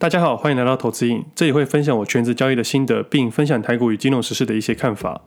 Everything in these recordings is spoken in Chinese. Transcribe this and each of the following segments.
大家好，欢迎来到投资瘾，这里会分享我全职交易的心得，并分享台股与金融时事的一些看法。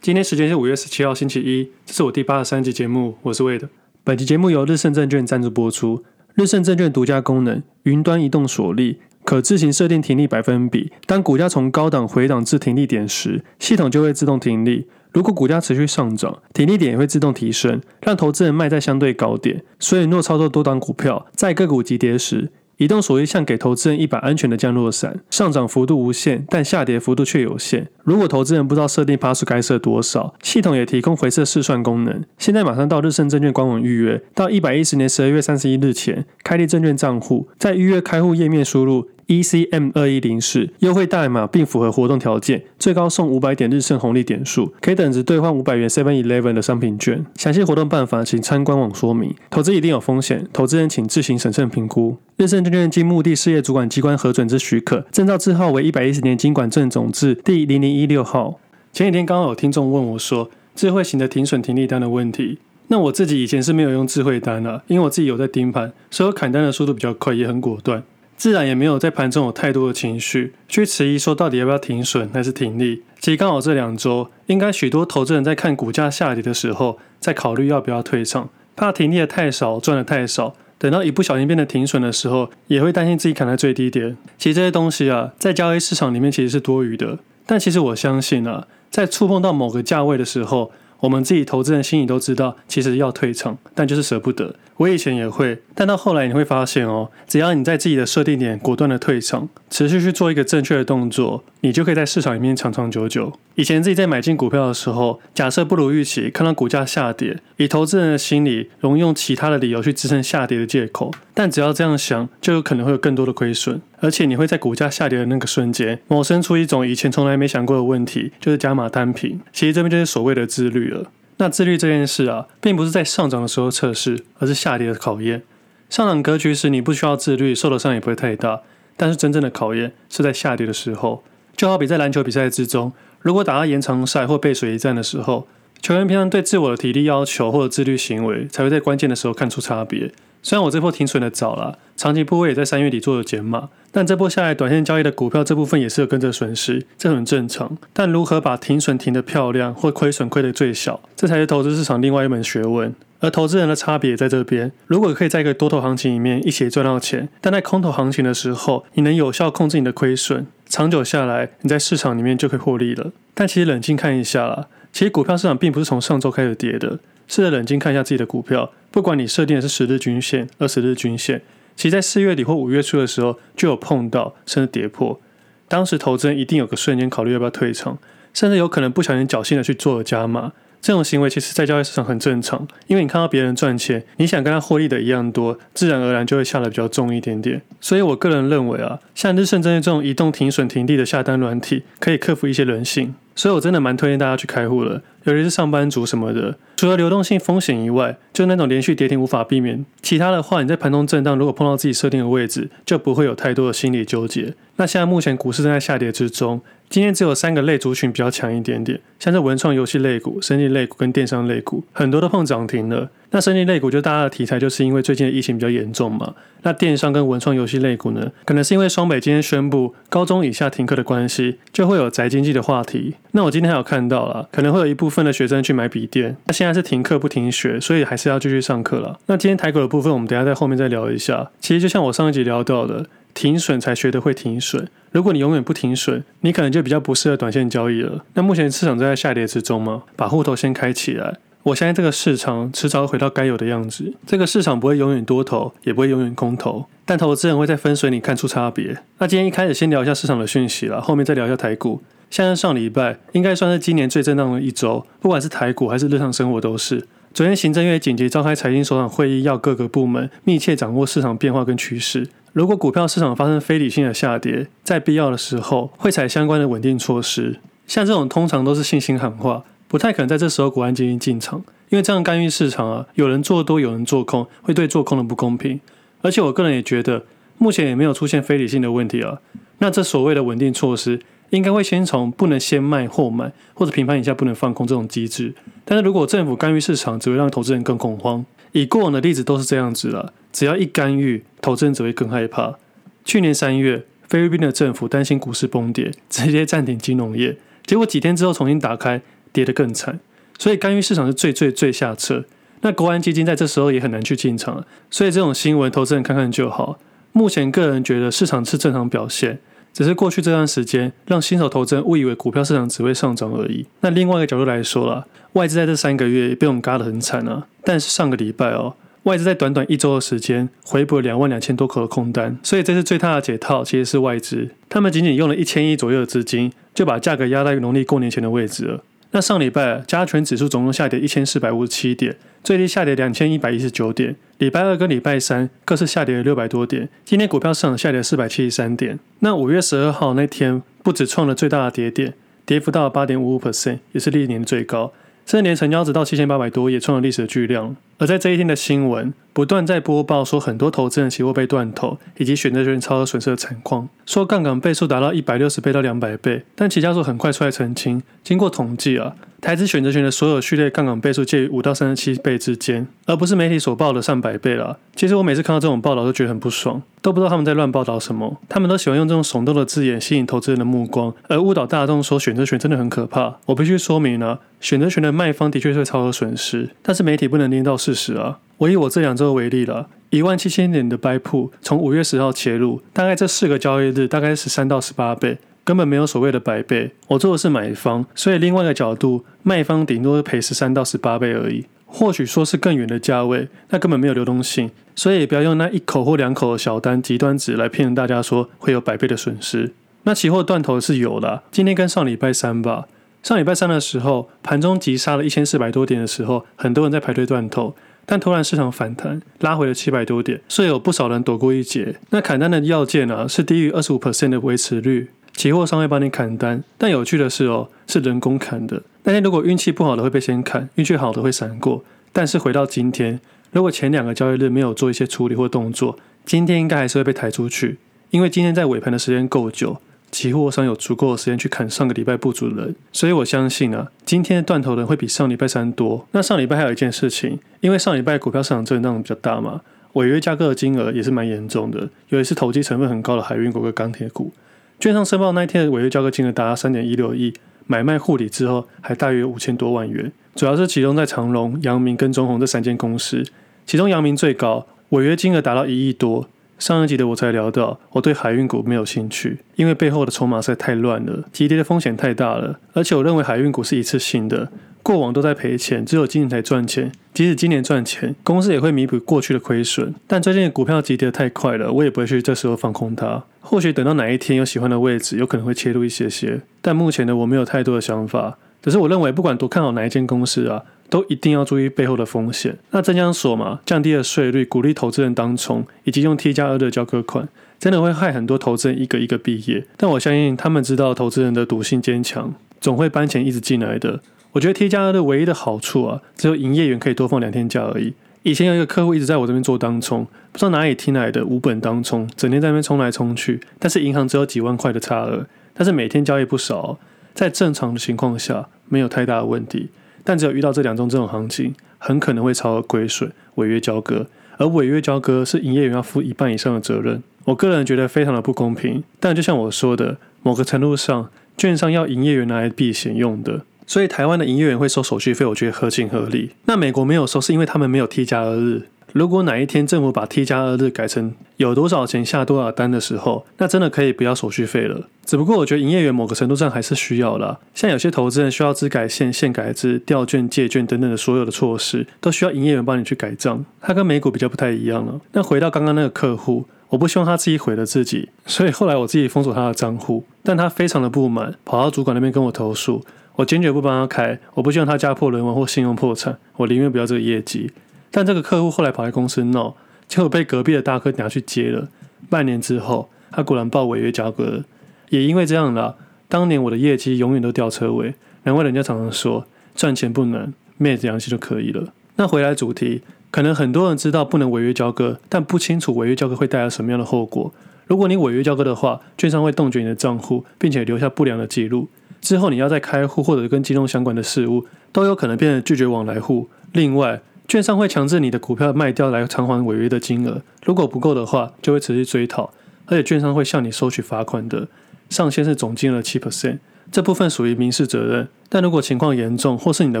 今天时间是五月十七号星期一，这是我第八十三集节目，我是 Wade。本集节目由日盛证券赞助播出。日盛证券独家功能：云端移动锁利，可自行设定停利百分比。当股价从高档回档至停利点时，系统就会自动停利。如果股价持续上涨，停利点也会自动提升，让投资人卖在相对高点。所以，若操作多档股票，在个股急跌时，移动锁利像给投资人一把安全的降落伞，上涨幅度无限，但下跌幅度却有限。如果投资人不知道设定趴数该设多少，系统也提供回测试算功能。现在马上到日盛证券官网预约，到一百一十年十二月三十一日前开立证券账户，在预约开户页面输入。ECM 二一零四优惠代码并符合活动条件，最高送五百点日盛红利点数，可以等值兑换五百元 Seven Eleven 的商品券。详细活动办法请参官网说明。投资一定有风险，投资人请自行审慎评估。日盛证券经目的事业主管机关核准之许可，证照字号为一百一十年经管证总字第零零一六号。前几天刚好有听众问我说，智慧型的停损停利单的问题。那我自己以前是没有用智慧单的，因为我自己有在盯盘，所以我砍单的速度比较快，也很果断。自然也没有在盘中有太多的情绪去迟疑，说到底要不要停损还是停利。其实刚好这两周，应该许多投资人在看股价下跌的时候，在考虑要不要退场，怕停利的太少，赚的太少，等到一不小心变得停损的时候，也会担心自己砍在最低点。其实这些东西啊，在交易市场里面其实是多余的。但其实我相信啊，在触碰到某个价位的时候，我们自己投资人心里都知道，其实要退场，但就是舍不得。我以前也会，但到后来你会发现哦，只要你在自己的设定点果断的退场，持续去做一个正确的动作，你就可以在市场里面长长久久。以前自己在买进股票的时候，假设不如预期，看到股价下跌，以投资人的心理，容易用其他的理由去支撑下跌的借口。但只要这样想，就有可能会有更多的亏损，而且你会在股价下跌的那个瞬间，萌生出一种以前从来没想过的问题，就是加码摊平。其实这边就是所谓的自律了。那自律这件事啊，并不是在上涨的时候测试，而是下跌的考验。上涨格局时，你不需要自律，受的伤也不会太大。但是真正的考验是在下跌的时候，就好比在篮球比赛之中，如果打到延长赛或背水一战的时候，球员平常对自我的体力要求或者自律行为，才会在关键的时候看出差别。虽然我这波停损的早了，长期部位也在三月底做了减码，但这波下来短线交易的股票这部分也是有跟着损失，这很正常。但如何把停损停得漂亮，或亏损亏得最小，这才是投资市场另外一门学问。而投资人的差别也在这边，如果可以在一个多头行情里面一起赚到钱，但在空头行情的时候，你能有效控制你的亏损，长久下来，你在市场里面就可以获利了。但其实冷静看一下啦，其实股票市场并不是从上周开始跌的。试着冷静看一下自己的股票，不管你设定的是十日均线、二十日均线，其实在四月底或五月初的时候就有碰到，甚至跌破。当时投资人一定有个瞬间考虑要不要退场，甚至有可能不小心侥幸的去做了加码。这种行为其实，在交易市场很正常，因为你看到别人赚钱，你想跟他获利的一样多，自然而然就会下得比较重一点点。所以我个人认为啊，像日盛证券这种移动停损停利的下单软体，可以克服一些人性。所以我真的蛮推荐大家去开户了，尤其是上班族什么的。除了流动性风险以外，就那种连续跌停无法避免。其他的话，你在盘中震荡，如果碰到自己设定的位置，就不会有太多的心理纠结。那现在目前股市正在下跌之中。今天只有三个类族群比较强一点点，像是文创游戏类股、生技类股跟电商类股，很多都碰涨停了。那生技类股就大家的题材，就是因为最近的疫情比较严重嘛。那电商跟文创游戏类股呢，可能是因为双北今天宣布高中以下停课的关系，就会有宅经济的话题。那我今天还有看到了，可能会有一部分的学生去买笔电。那现在是停课不停学，所以还是要继续上课了。那今天台股的部分，我们等下在后面再聊一下。其实就像我上一集聊到的。停损才学得会停损。如果你永远不停损，你可能就比较不适合短线交易了。那目前市场正在下跌之中吗？把户头先开起来。我相信这个市场迟早会回到该有的样子。这个市场不会永远多头，也不会永远空头。但投资人会在分水岭看出差别。那今天一开始先聊一下市场的讯息了，后面再聊一下台股。现在上礼拜应该算是今年最震荡的一周，不管是台股还是日常生活都是。昨天行政院紧急召开财经首长会议，要各个部门密切掌握市场变化跟趋势。如果股票市场发生非理性的下跌，在必要的时候会采相关的稳定措施。像这种通常都是信心喊话，不太可能在这时候国安基金进场，因为这样干预市场啊，有人做多有人做空，会对做空的不公平。而且我个人也觉得，目前也没有出现非理性的问题啊。那这所谓的稳定措施，应该会先从不能先卖后买，或者平盘以下不能放空这种机制。但是如果政府干预市场，只会让投资人更恐慌。以过往的例子都是这样子了，只要一干预，投资人只会更害怕。去年三月，菲律宾的政府担心股市崩跌，直接暂停金融业，结果几天之后重新打开，跌得更惨。所以干预市场是最最最下策。那国安基金在这时候也很难去进场，所以这种新闻投资人看看就好。目前个人觉得市场是正常表现。只是过去这段时间，让新手投资人误以为股票市场只会上涨而已。那另外一个角度来说啦，外资在这三个月也被我们嘎得很惨啊。但是上个礼拜哦，外资在短短一周的时间回补了两万两千多口的空单，所以这次最大的解套其实是外资，他们仅仅用了一千亿左右的资金，就把价格压在农历过年前的位置了。那上礼拜加权指数总共下跌一千四百五十七点，最低下跌两千一百一十九点。礼拜二跟礼拜三各是下跌了六百多点。今天股票市场下跌四百七十三点。那五月十二号那天不止创了最大的跌点，跌幅到了八点五五 percent，也是历年最高。这年成交值到七千八百多，也创了历史的巨量。而在这一天的新闻不断在播报说，很多投资人期货被断头，以及选择权超额损失的情况，说杠杆倍数达到一百六十倍到两百倍。但期交所很快出来澄清，经过统计啊，台资选择权的所有序列杠杆倍数介于五到三十七倍之间，而不是媒体所报的上百倍了。其实我每次看到这种报道都觉得很不爽，都不知道他们在乱报道什么。他们都喜欢用这种耸动的字眼吸引投资人的目光，而误导大众说选择权真的很可怕。我必须说明啊，选择权的卖方的确是会超额损失，但是媒体不能颠倒事实啊。我以我这两周为例了，一万七千点的 buy 从五月十号切入，大概这四个交易日大概是十三到十八倍，根本没有所谓的百倍。我做的是买方，所以另外一个角度，卖方顶多是赔十三到十八倍而已。或许说是更远的价位，那根本没有流动性，所以也不要用那一口或两口的小单极端值来骗大家说会有百倍的损失。那期货断头是有的，今天跟上礼拜三吧，上礼拜三的时候，盘中急杀了一千四百多点的时候，很多人在排队断头。但突然市场反弹，拉回了七百多点，所以有不少人躲过一劫。那砍单的要件呢、是低于二十五 percent 的维持率，期货商会帮你砍单。但有趣的是哦，是人工砍的。那天如果运气不好的会被先砍，运气好的会闪过。但是回到今天，如果前两个交易日没有做一些处理或动作，今天应该还是会被抬出去，因为今天在尾盘的时间够久。期货商有足够的时间去砍上个礼拜不足的人，所以我相信啊，今天的断头人会比上礼拜三多。那上礼拜还有一件事情，因为上礼拜股票市场震荡比较大嘛，违约价格的金额也是蛮严重的，尤其是投机成分很高的海运股跟钢铁股。券商申报那一天的违约交割金额达到三点一六亿，买卖互抵之后还大约五千多万元，主要是集中在长隆、阳明跟中鸿这三间公司，其中阳明最高，违约金额达到一亿多。上一集的我才聊到，我对海运股没有兴趣，因为背后的筹码实在太乱了，急跌的风险太大了。而且我认为海运股是一次性的，过往都在赔钱，只有今年才赚钱。即使今年赚钱，公司也会弥补过去的亏损。但最近的股票急跌得太快了，我也不会去这时候放空它。或许等到哪一天有喜欢的位置，有可能会切入一些些。但目前的我没有太多的想法，只是我认为不管多看好哪一间公司啊。都一定要注意背后的风险。那证交所嘛，降低了税率，鼓励投资人当冲，以及用 T 加二的交割款，真的会害很多投资人一个一个毕业。但我相信他们知道投资人的赌性坚强，总会搬钱一直进来的。我觉得 T 加二的唯一的好处啊，只有营业员可以多放两天假而已。以前有一个客户一直在我这边做当冲，不知道哪里听来的无本当冲，整天在那边冲来冲去，但是银行只有几万块的差额，但是每天交易不少，在正常的情况下没有太大的问题。但只有遇到这两种这种行情，很可能会超额亏损、违约交割，而违约交割是营业员要负一半以上的责任。我个人觉得非常的不公平。但就像我说的，某个程度上，券商要营业员拿来避险用的，所以台湾的营业员会收手续费，我觉得合情合理。那美国没有收，是因为他们没有 T 加二日。如果哪一天政府把 T 加二日改成有多少钱下多少单的时候，那真的可以不要手续费了。只不过我觉得营业员某个程度上还是需要啦。像有些投资人需要资改现、现改资、调券、借券等等的所有的措施，都需要营业员帮你去改账。它跟美股比较不太一样了。那回到刚刚那个客户，我不希望他自己毁了自己，所以后来我自己封锁他的账户。但他非常的不满，跑到主管那边跟我投诉，我坚决不帮他开。我不希望他家破人亡或信用破产，我宁愿不要这个业绩。但这个客户后来跑来公司闹，结果被隔壁的大哥拿去接了。半年之后，他果然报违约交割了。也因为这样啦，当年我的业绩永远都吊车尾。难怪人家常常说赚钱不难，昧着良心就可以了。那回来主题，可能很多人知道不能违约交割，但不清楚违约交割会带来什么样的后果。如果你违约交割的话，券商会冻结你的账户，并且留下不良的记录。之后你要再开户或者跟金融相关的事务，都有可能变成拒绝往来户。另外，券商会强制你的股票卖掉来偿还违约的金额，如果不够的话，就会持续追讨，而且券商会向你收取罚款的，上限是总金额七 percent。这部分属于民事责任，但如果情况严重或是你的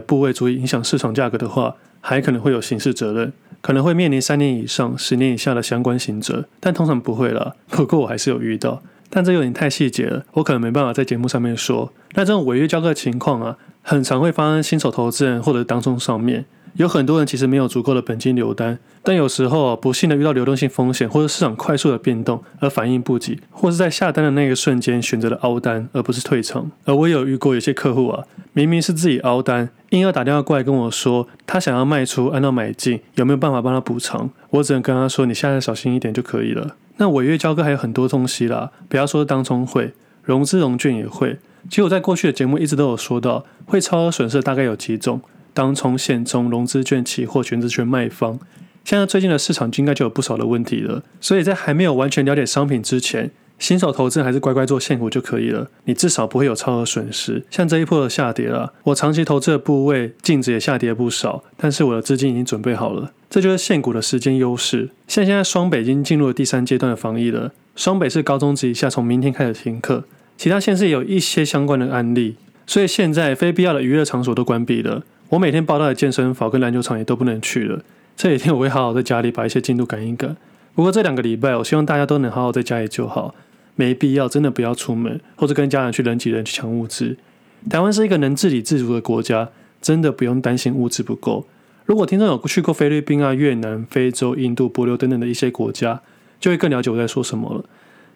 部位足以影响市场价格的话，还可能会有刑事责任，可能会面临三年以上十年以下的相关刑责，但通常不会啦。不过我还是有遇到，但这有点太细节了，我可能没办法在节目上面说。那这种违约交割的情况啊，很常会发生新手投资人或者当中上面。有很多人其实没有足够的本金留单，但有时候不幸的遇到流动性风险或者市场快速的变动而反应不及，或是在下单的那个瞬间选择了凹单而不是退场。而我也有遇过有些客户啊，明明是自己凹单，硬要打电话过来跟我说他想要卖出，按照买进，有没有办法帮他补偿？我只能跟他说，你下次小心一点就可以了。那违约交割还有很多东西啦，不要说当冲会，融资融券也会。其实我在过去的节目一直都有说到，会超额损失大概有几种。当冲、现冲、融资券、期货、选择权卖方，现在最近的市场应该就有不少的问题了。所以在还没有完全了解商品之前，新手投资还是乖乖做现股就可以了。你至少不会有超额损失。像这一波的下跌了，我长期投资的部位净值也下跌不少，但是我的资金已经准备好了。这就是现股的时间优势。像现在双北已经进入了第三阶段的防疫了，双北是高中职以下从明天开始停课，其他县市也有一些相关的案例，所以现在非必要的娱乐场所都关闭了。我每天报到的健身房跟篮球场也都不能去了。这几天我会好好在家里把一些进度赶一赶。不过这两个礼拜，我希望大家都能好好在家里就好，没必要真的不要出门，或者跟家人去人挤人去抢物资。台湾是一个能自给自足的国家，真的不用担心物资不够。如果听众有去过菲律宾啊、越南、非洲、印度、帛琉等等的一些国家，就会更了解我在说什么了。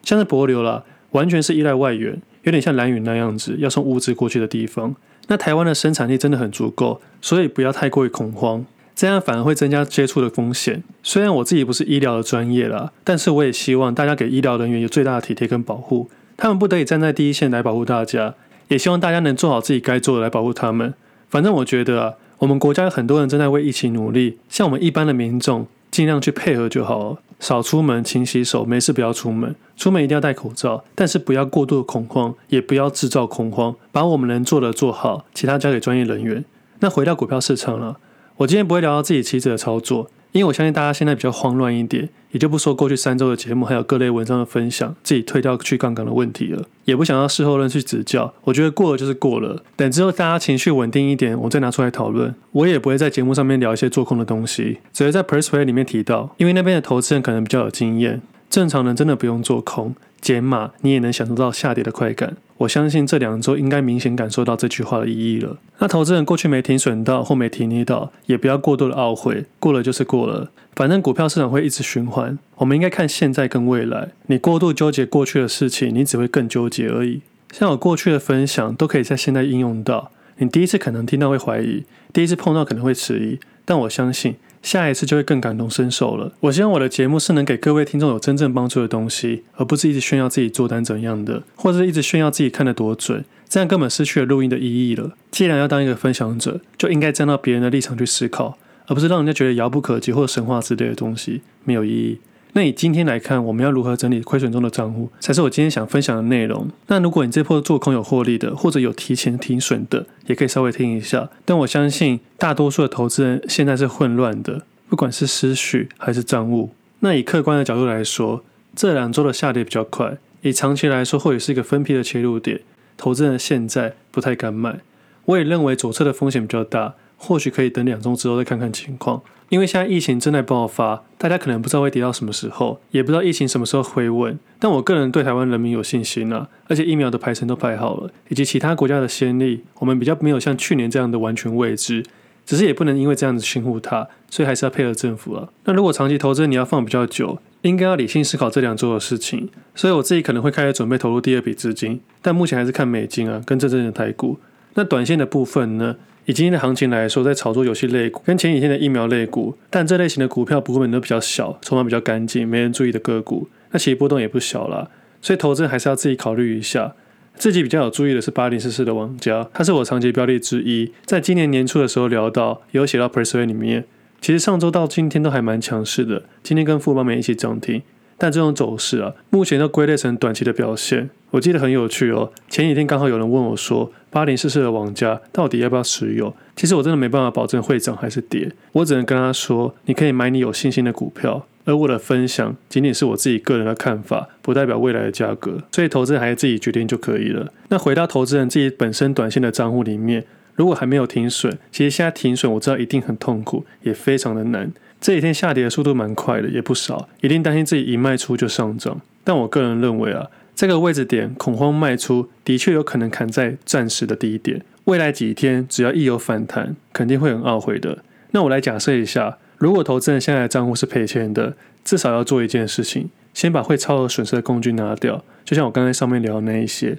像是帛琉啦，完全是依赖外援，有点像蓝屿那样子，要送物资过去的地方。那台湾的生产力真的很足够，所以不要太过于恐慌，这样反而会增加接触的风险。虽然我自己不是医疗的专业啦，但是我也希望大家给医疗人员有最大的体贴跟保护，他们不得已站在第一线来保护大家，也希望大家能做好自己该做的来保护他们。反正我觉得啊，我们国家有很多人正在为疫情努力，像我们一般的民众，尽量去配合就好。少出门，勤洗手，没事不要出门。出门一定要戴口罩，但是不要过度恐慌，也不要制造恐慌，把我们能做的做好，其他交给专业人员。那回到股票市场了，我今天不会聊到自己妻子的操作。因为我相信大家现在比较慌乱一点，也就不说过去三周的节目还有各类文章的分享，自己推掉去杠杆的问题了，也不想要事后人去指教。我觉得过了就是过了，等之后大家情绪稳定一点，我再拿出来讨论。我也不会在节目上面聊一些做空的东西，只会在 Perspective 里面提到，因为那边的投资人可能比较有经验，正常人真的不用做空。减码，你也能享受到下跌的快感。我相信这两周应该明显感受到这句话的意义了。那投资人过去没停损到或没停利到，也不要过度的懊悔，过了就是过了。反正股票市场会一直循环，我们应该看现在跟未来。你过度纠结过去的事情，你只会更纠结而已。像我过去的分享，都可以在现在应用到。你第一次可能听到会怀疑，第一次碰到可能会迟疑，但我相信。下一次就会更感同身受了。我希望我的节目是能给各位听众有真正帮助的东西，而不是一直炫耀自己做单怎样的，或者是一直炫耀自己看得多准，这样根本失去了录音的意义了。既然要当一个分享者，就应该站到别人的立场去思考，而不是让人家觉得遥不可及或神话之类的东西，没有意义。那以今天来看，我们要如何整理亏损中的账户，才是我今天想分享的内容。那如果你这波做空有获利的，或者有提前停损的，也可以稍微听一下。但我相信大多数的投资人现在是混乱的，不管是思绪还是账务。那以客观的角度来说，这两周的下跌比较快，以长期来说或许是一个分批的切入点。投资人现在不太敢买，我也认为左侧的风险比较大。或许可以等两周之后再看看情况，因为现在疫情正在爆发，大家可能不知道会跌到什么时候，也不知道疫情什么时候回稳。但我个人对台湾人民有信心啊，而且疫苗的排程都排好了，以及其他国家的先例，我们比较没有像去年这样的完全未知。只是也不能因为这样子轻忽它，所以还是要配合政府啊。那如果长期投资你要放比较久，应该要理性思考这两周的事情。所以我自己可能会开始准备投入第二笔资金，但目前还是看美金啊，跟真正的台股。那短线的部分呢？以今天的行情来说，在炒作游戏类股跟前几天的疫苗类股，但这类型的股票股本都比较小，筹码比较干净，没人注意的个股，那其实波动也不小啦。所以投资还是要自己考虑一下。自己比较有注意的是八零四四的王家，它是我长期标的之一，在今年年初的时候聊到，有写到 Persuade 里面。其实上周到今天都还蛮强势的，今天跟富邦媒一起涨停。但这种走势啊，目前都归类成短期的表现。我记得很有趣哦，前几天刚好有人问我说，八零四四的网家到底要不要持有？其实我真的没办法保证会涨还是跌，我只能跟他说，你可以买你有信心的股票。而我的分享仅仅是我自己个人的看法，不代表未来的价格，所以投资人还是自己决定就可以了。那回到投资人自己本身短线的账户里面，如果还没有停损，其实现在停损我知道一定很痛苦，也非常的难。这几天下跌的速度蛮快的，也不少，一定担心自己一卖出就上涨。但我个人认为啊，这个位置点恐慌卖出的确有可能砍在暂时的低点，未来几天只要一有反弹，肯定会很懊悔的。那我来假设一下。如果投资人现在的账户是赔钱的，至少要做一件事情，先把会超额损失的工具拿掉。就像我刚才上面聊的那一些，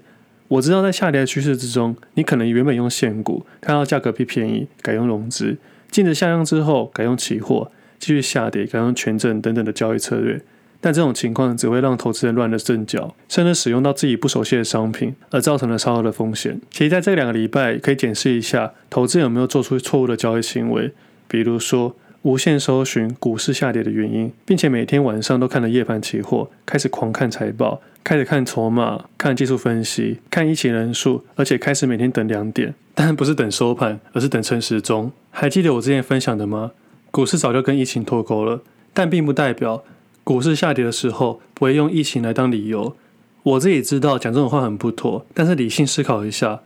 我知道在下跌的趋势之中，你可能原本用现股，看到价格变便宜，改用融资；净值下降之后，改用期货，继续下跌，改用权证等等的交易策略。但这种情况只会让投资人乱了阵脚，甚至使用到自己不熟悉的商品，而造成了超额的风险。其实在这两个礼拜，可以检视一下投资人有没有做出错误的交易行为，比如说。无限搜寻股市下跌的原因，并且每天晚上都看了夜盘期货，开始狂看财报，开始看筹码，看技术分析，看疫情人数，而且开始每天等两点，但不是等收盘，而是等陈时中。还记得我之前分享的吗？股市早就跟疫情脱钩了，但并不代表股市下跌的时候不会用疫情来当理由。我自己知道讲这种话很不妥，但是理性思考一下，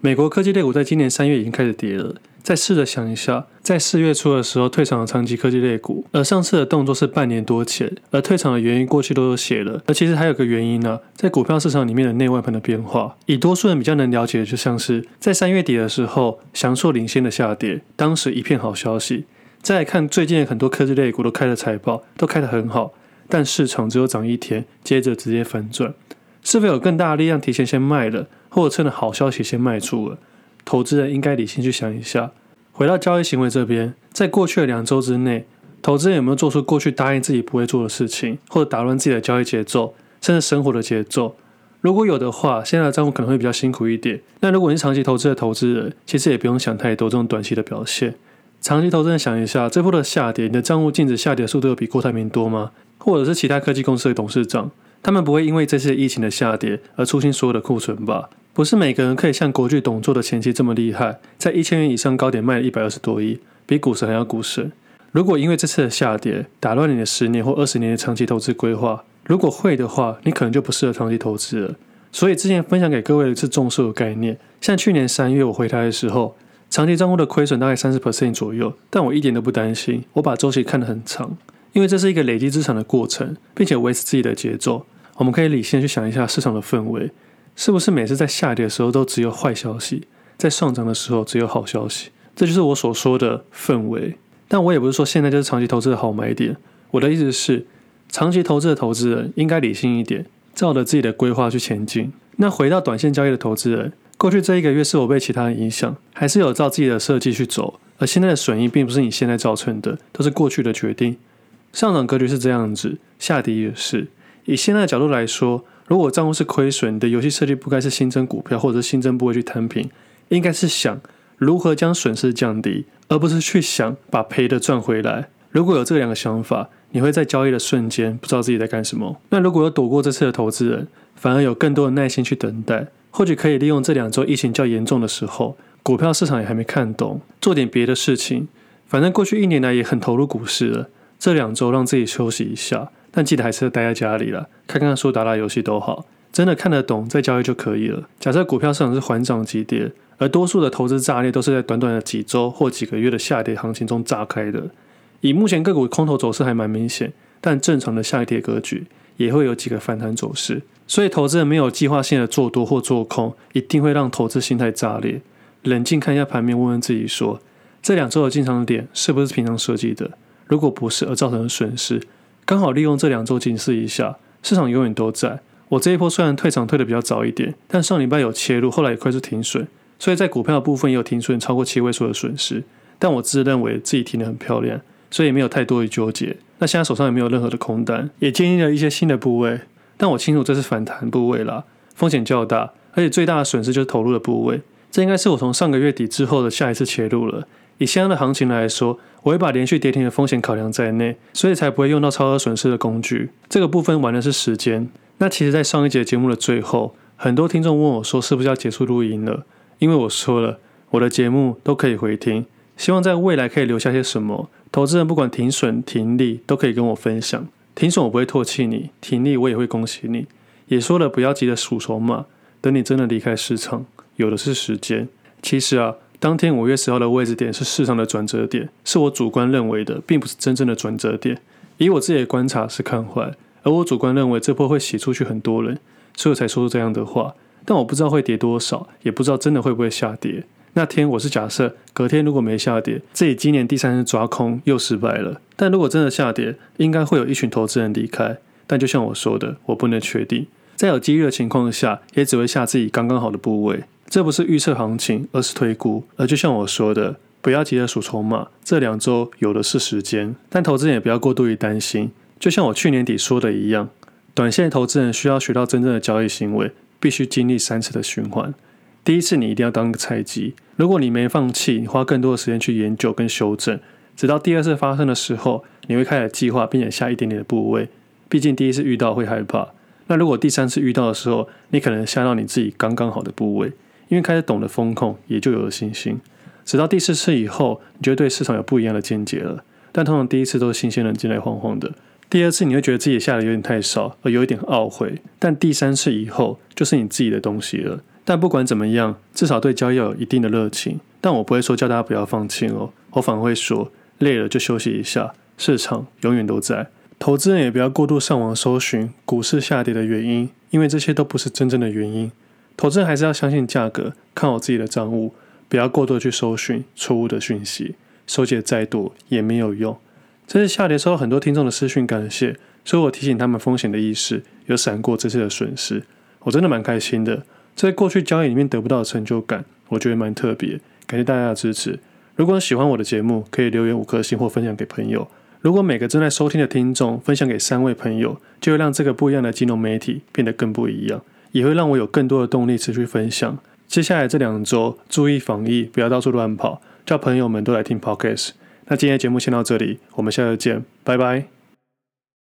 美国科技类股在今年三月已经开始跌了。再试着想一下，在四月初的时候退场的长期科技类股，而上次的动作是半年多前，而退场的原因过去都有写了。而其实还有个原因呢、在股票市场里面的内外盘的变化，以多数人比较能了解的，就像是在三月底的时候，祥硕领先的下跌，当时一片好消息。再来看最近很多科技类股都开了财报，都开得很好，但市场只有涨一天，接着直接反转，是否有更大的力量提前先卖了，或者趁着好消息先卖出了？投资人应该理性去想一下，回到交易行为这边，在过去的两周之内，投资人有没有做出过去答应自己不会做的事情，或者打乱自己的交易节奏，甚至生活的节奏？如果有的话，现在的账户可能会比较辛苦一点。那如果你是长期投资的投资人，其实也不用想太多这种短期的表现。长期投资人想一下，这波的下跌，你的账户净值下跌速度有比郭台铭多吗？或者是其他科技公司的董事长，他们不会因为这次疫情的下跌而出清所有的库存吧？不是每个人可以像国巨董座的前期这么厉害，在一千元以上高点卖了一百二十多亿，比股神还要股神。如果因为这次的下跌打乱你的十年或二十年的长期投资规划，如果会的话，你可能就不适合长期投资了。所以之前分享给各位的是重数的概念，像去年三月我回台的时候，长期账户的亏损大概三十 percent 左右，但我一点都不担心，我把周期看得很长，因为这是一个累积资产的过程，并且维持自己的节奏。我们可以理性去想一下市场的氛围。是不是每次在下跌的时候都只有坏消息，在上涨的时候只有好消息？这就是我所说的氛围。但我也不是说现在就是长期投资的好买点。我的意思是，长期投资的投资人应该理性一点，照着自己的规划去前进。那回到短线交易的投资人，过去这一个月是否被其他人影响，还是有照自己的设计去走？而现在的损益并不是你现在造成的，都是过去的决定。上涨格局是这样子，下跌也是。以现在的角度来说。如果账户是亏损，你的游戏设计不该是新增股票，或者是新增部位去摊平，应该是想如何将损失降低，而不是去想把赔的赚回来。如果有这两个想法，你会在交易的瞬间不知道自己在干什么。那如果有躲过这次的投资人，反而有更多的耐心去等待，或许可以利用这两周疫情较严重的时候，股票市场也还没看懂，做点别的事情。反正过去一年来也很投入股市了，这两周让自己休息一下。但记得还是待在家里了，看看书、打打游戏都好，真的看得懂再交易就可以了。假设股票市场是缓涨急跌，而多数的投资炸裂都是在短短的几周或几个月的下跌行情中炸开的。以目前个股空头走势还蛮明显，但正常的下跌格局也会有几个反弹走势。所以投资人没有计划性的做多或做空，一定会让投资心态炸裂。冷静看一下盘面，问问自己说：这两周的进场点是不是平常设计的？如果不是，而造成的损失。刚好利用这两周警示一下，市场永远都在。我这一波虽然退场退的比较早一点，但上礼拜有切入，后来也快速停损，所以在股票的部分也有停损超过七位数的损失。但我自认为自己停的很漂亮，所以没有太多的纠结。那现在手上也没有任何的空单，也建立了一些新的部位。但我清楚这是反弹部位啦，风险较大，而且最大的损失就是投入的部位。这应该是我从上个月底之后的下一次切入了。以现在的行情来说，我会把连续跌停的风险考量在内，所以才不会用到超额损失的工具。这个部分玩的是时间。那其实，在上一节节目的最后，很多听众问我说，是不是要结束录音了？因为我说了，我的节目都可以回听，希望在未来可以留下些什么。投资人不管停损停利，都可以跟我分享。停损我不会唾弃你，停利我也会恭喜你。也说了，不要急着数筹码，等你真的离开市场，有的是时间。其实啊。当天五月十号的位置点是市场的转折点，是我主观认为的，并不是真正的转折点。以我自己的观察是看坏，而我主观认为这波会洗出去很多人，所以我才说出这样的话。但我不知道会跌多少，也不知道真的会不会下跌。那天我是假设隔天如果没下跌，自己今年第三次抓空又失败了。但如果真的下跌，应该会有一群投资人离开。但就像我说的，我不能确定，在有机遇的情况下，也只会下自己刚刚好的部位。这不是预测行情，而是推估。而就像我说的，不要急着数筹码，这两周有的是时间。但投资人也不要过度于担心。就像我去年底说的一样，短线投资人需要学到真正的交易行为，必须经历三次的循环。第一次你一定要当个菜鸡，如果你没放弃，你花更多的时间去研究跟修正，直到第二次发生的时候，你会开始计划，并且下一点点的部位。毕竟第一次遇到会害怕。那如果第三次遇到的时候，你可能下到你自己刚刚好的部位。因为开始懂得风控，也就有了信心。直到第四次以后，你就对市场有不一样的见解了。但通常第一次都是新鲜人进来晃晃的，第二次你会觉得自己下的有点太少，而有一点懊悔。但第三次以后，就是你自己的东西了。但不管怎么样，至少对交易有一定的热情。但我不会说叫大家不要放弃哦，我反而会说，累了就休息一下。市场永远都在，投资人也不要过度上网搜寻股市下跌的原因，因为这些都不是真正的原因。投资人还是要相信价格，看好自己的账务，不要过多去搜寻错误的讯息，收集的再多也没有用。这次下跌收到很多听众的私讯感谢，所以我提醒他们风险的意识，有闪过这次的损失，我真的蛮开心的。在过去交易里面得不到的成就感，我觉得蛮特别。感谢大家的支持。如果你喜欢我的节目，可以留言五颗星或分享给朋友。如果每个正在收听的听众分享给三位朋友，就会让这个不一样的金融媒体变得更不一样。也会让我有更多的动力持续分享。接下来这两周注意防疫，不要到处乱跑，叫朋友们都来听 Podcast。那今天的节目先到这里，我们下周见，拜拜。